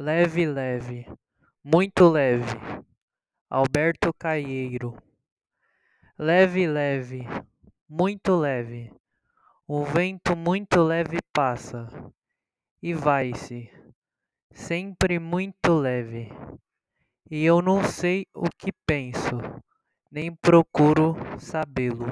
Leve, leve, muito leve, Alberto Caieiro. Leve, leve, muito leve, o vento muito leve passa. E vai-se, sempre muito leve. E eu não sei o que penso, nem procuro sabê-lo.